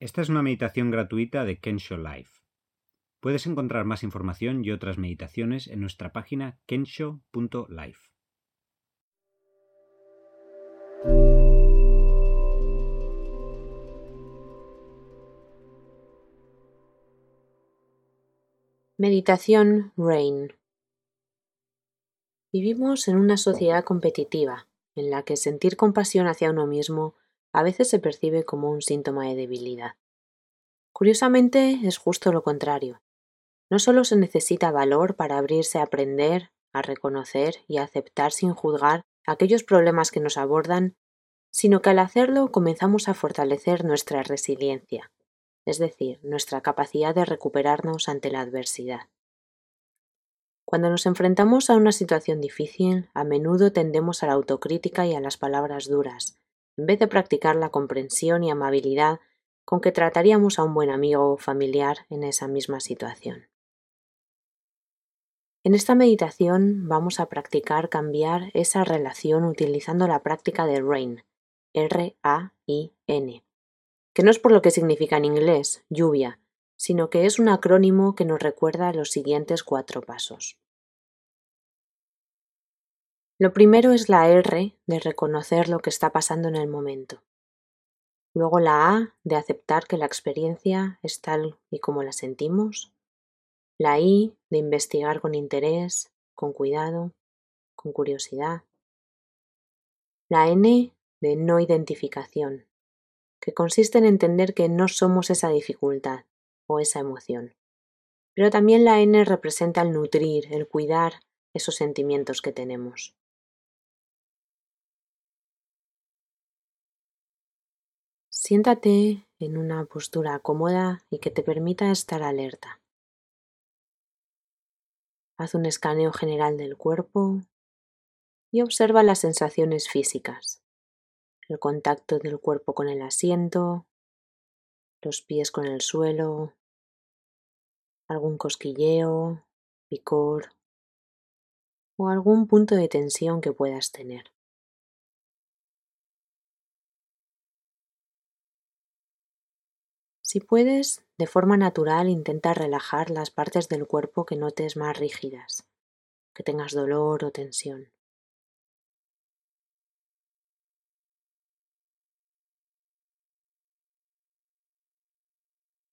Esta es una meditación gratuita de Kensho Life. Puedes encontrar más información y otras meditaciones en nuestra página kensho.life. Meditación RAIN Vivimos en una sociedad competitiva, en la que sentir compasión hacia uno mismo a veces se percibe como un síntoma de debilidad. Curiosamente, es justo lo contrario. No solo se necesita valor para abrirse a aprender, a reconocer y a aceptar sin juzgar aquellos problemas que nos abordan, sino que al hacerlo comenzamos a fortalecer nuestra resiliencia, es decir, nuestra capacidad de recuperarnos ante la adversidad. Cuando nos enfrentamos a una situación difícil, a menudo tendemos a la autocrítica y a las palabras duras, en vez de practicar la comprensión y amabilidad con que trataríamos a un buen amigo o familiar en esa misma situación. En esta meditación vamos a practicar cambiar esa relación utilizando la práctica de RAIN, R-A-I-N, que no es por lo que significa en inglés lluvia, sino que es un acrónimo que nos recuerda los siguientes cuatro pasos. Lo primero es la R de reconocer lo que está pasando en el momento. Luego la A de aceptar que la experiencia es tal y como la sentimos. La I de investigar con interés, con cuidado, con curiosidad. La N de no identificación, que consiste en entender que no somos esa dificultad o esa emoción. Pero también la N representa el nutrir, el cuidar esos sentimientos que tenemos. Siéntate en una postura cómoda y que te permita estar alerta. Haz un escaneo general del cuerpo y observa las sensaciones físicas, el contacto del cuerpo con el asiento, los pies con el suelo, algún cosquilleo, picor o algún punto de tensión que puedas tener. Si puedes, de forma natural intenta relajar las partes del cuerpo que notes más rígidas, que tengas dolor o tensión.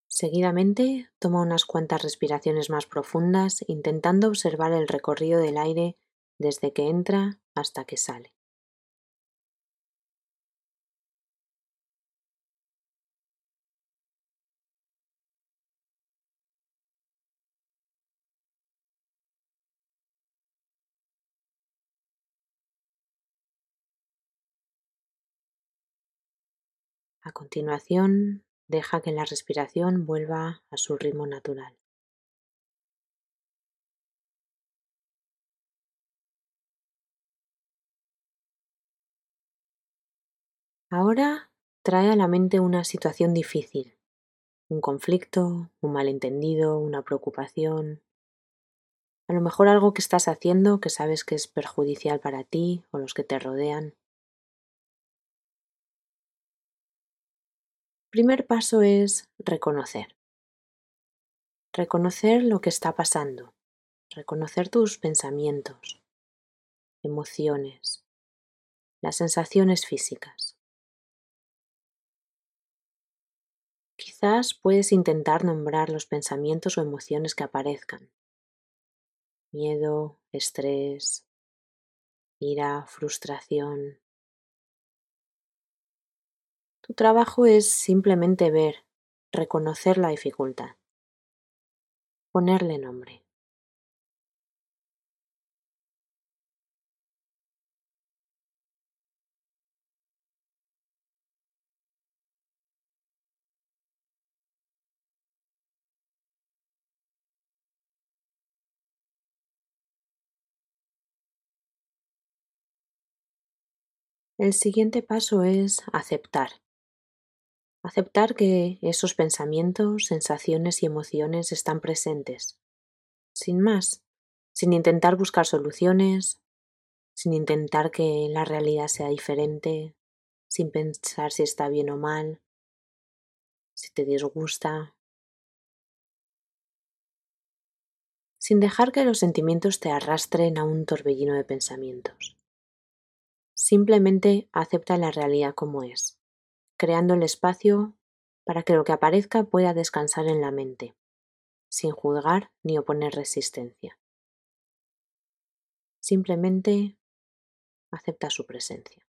Seguidamente, toma unas cuantas respiraciones más profundas intentando observar el recorrido del aire desde que entra hasta que sale. A continuación, deja que la respiración vuelva a su ritmo natural. Ahora trae a la mente una situación difícil, un conflicto, un malentendido, una preocupación, a lo mejor algo que estás haciendo que sabes que es perjudicial para ti o los que te rodean. Primer paso es reconocer. Reconocer lo que está pasando, reconocer tus pensamientos, emociones, las sensaciones físicas. Quizás puedes intentar nombrar los pensamientos o emociones que aparezcan. Miedo, estrés, ira, frustración, tu trabajo es simplemente ver, reconocer la dificultad, ponerle nombre. El siguiente paso es aceptar. Aceptar que esos pensamientos, sensaciones y emociones están presentes, sin más, sin intentar buscar soluciones, sin intentar que la realidad sea diferente, sin pensar si está bien o mal, si te disgusta, sin dejar que los sentimientos te arrastren a un torbellino de pensamientos. Simplemente acepta la realidad como es, creando el espacio para que lo que aparezca pueda descansar en la mente, sin juzgar ni oponer resistencia. Simplemente acepta su presencia.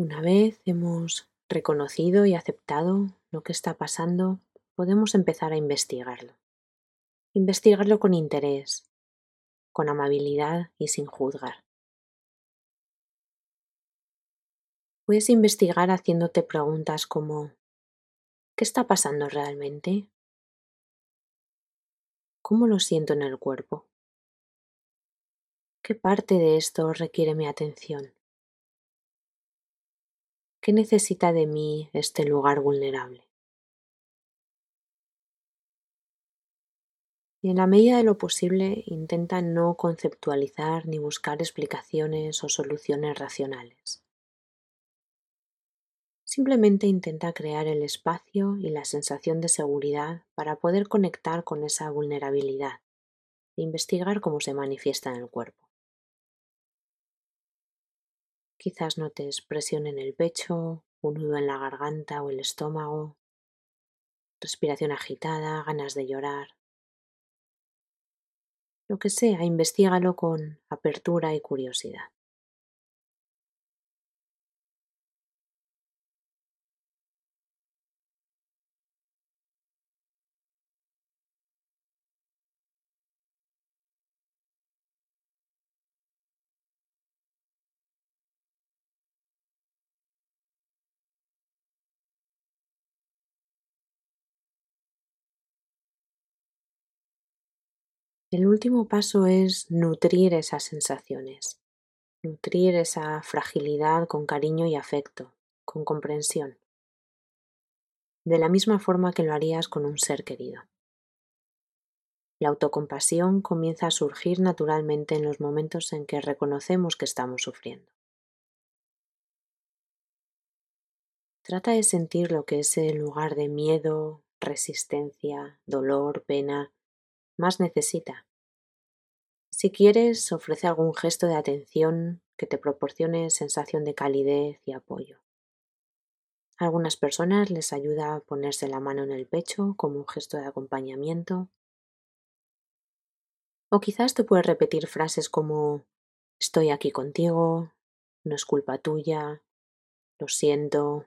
Una vez hemos reconocido y aceptado lo que está pasando, podemos empezar a investigarlo. Investigarlo con interés, con amabilidad y sin juzgar. Puedes investigar haciéndote preguntas como ¿qué está pasando realmente? ¿Cómo lo siento en el cuerpo? ¿Qué parte de esto requiere mi atención? ¿Qué necesita de mí este lugar vulnerable? Y en la medida de lo posible intenta no conceptualizar ni buscar explicaciones o soluciones racionales. Simplemente intenta crear el espacio y la sensación de seguridad para poder conectar con esa vulnerabilidad e investigar cómo se manifiesta en el cuerpo. Quizás notes presión en el pecho, un nudo en la garganta o el estómago, respiración agitada, ganas de llorar. Lo que sea, investigalo con apertura y curiosidad. El último paso es nutrir esas sensaciones, nutrir esa fragilidad con cariño y afecto, con comprensión, de la misma forma que lo harías con un ser querido. La autocompasión comienza a surgir naturalmente en los momentos en que reconocemos que estamos sufriendo. Trata de sentir lo que ese lugar de miedo, resistencia, dolor, pena, más necesita. Si quieres, ofrece algún gesto de atención que te proporcione sensación de calidez y apoyo. A algunas personas les ayuda a ponerse la mano en el pecho como un gesto de acompañamiento. O quizás te puedes repetir frases como estoy aquí contigo, no es culpa tuya, lo siento,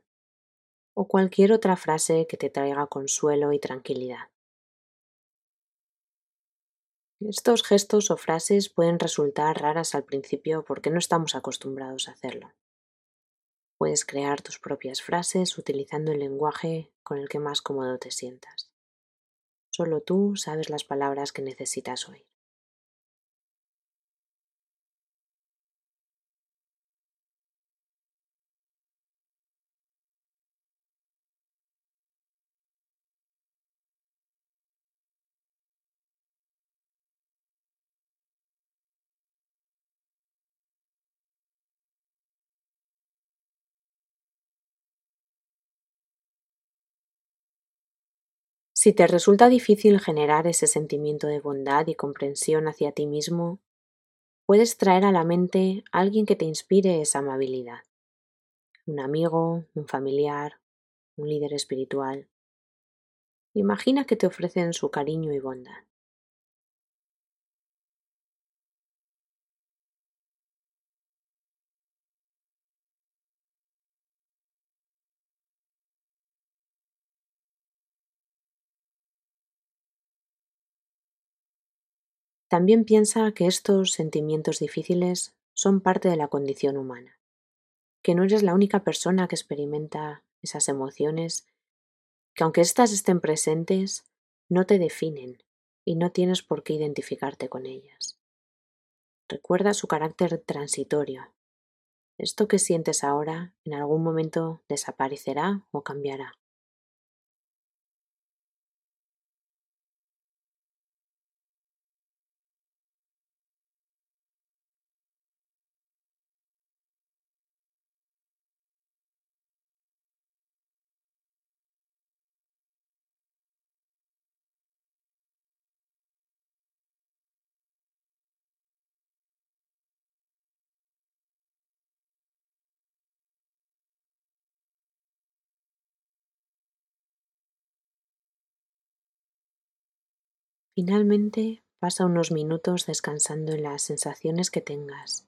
o cualquier otra frase que te traiga consuelo y tranquilidad. Estos gestos o frases pueden resultar raras al principio porque no estamos acostumbrados a hacerlo. Puedes crear tus propias frases utilizando el lenguaje con el que más cómodo te sientas. Solo tú sabes las palabras que necesitas oír. Si te resulta difícil generar ese sentimiento de bondad y comprensión hacia ti mismo, puedes traer a la mente a alguien que te inspire esa amabilidad. Un amigo, un familiar, un líder espiritual. Imagina que te ofrecen su cariño y bondad. También piensa que estos sentimientos difíciles son parte de la condición humana, que no eres la única persona que experimenta esas emociones, que aunque éstas estén presentes, no te definen y no tienes por qué identificarte con ellas. Recuerda su carácter transitorio. Esto que sientes ahora en algún momento desaparecerá o cambiará. Finalmente, pasa unos minutos descansando en las sensaciones que tengas.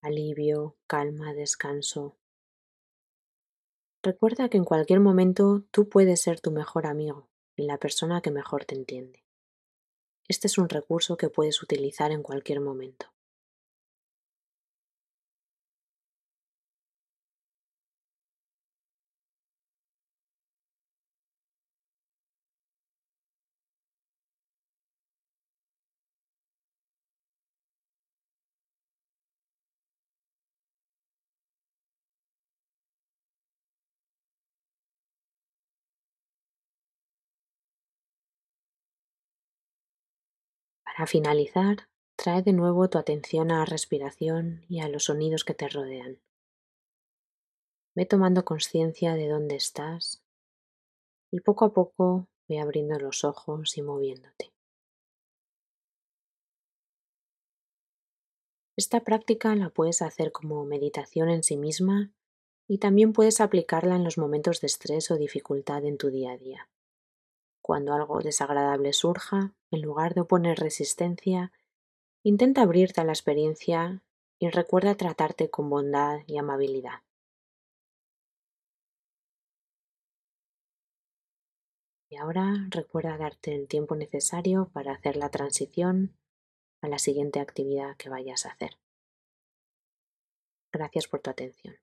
Alivio, calma, descanso. Recuerda que en cualquier momento tú puedes ser tu mejor amigo y la persona que mejor te entiende. Este es un recurso que puedes utilizar en cualquier momento. Para finalizar, trae de nuevo tu atención a la respiración y a los sonidos que te rodean. Ve tomando conciencia de dónde estás y poco a poco ve abriendo los ojos y moviéndote. Esta práctica la puedes hacer como meditación en sí misma y también puedes aplicarla en los momentos de estrés o dificultad en tu día a día. Cuando algo desagradable surja, en lugar de oponer resistencia, intenta abrirte a la experiencia y recuerda tratarte con bondad y amabilidad. Y ahora recuerda darte el tiempo necesario para hacer la transición a la siguiente actividad que vayas a hacer. Gracias por tu atención.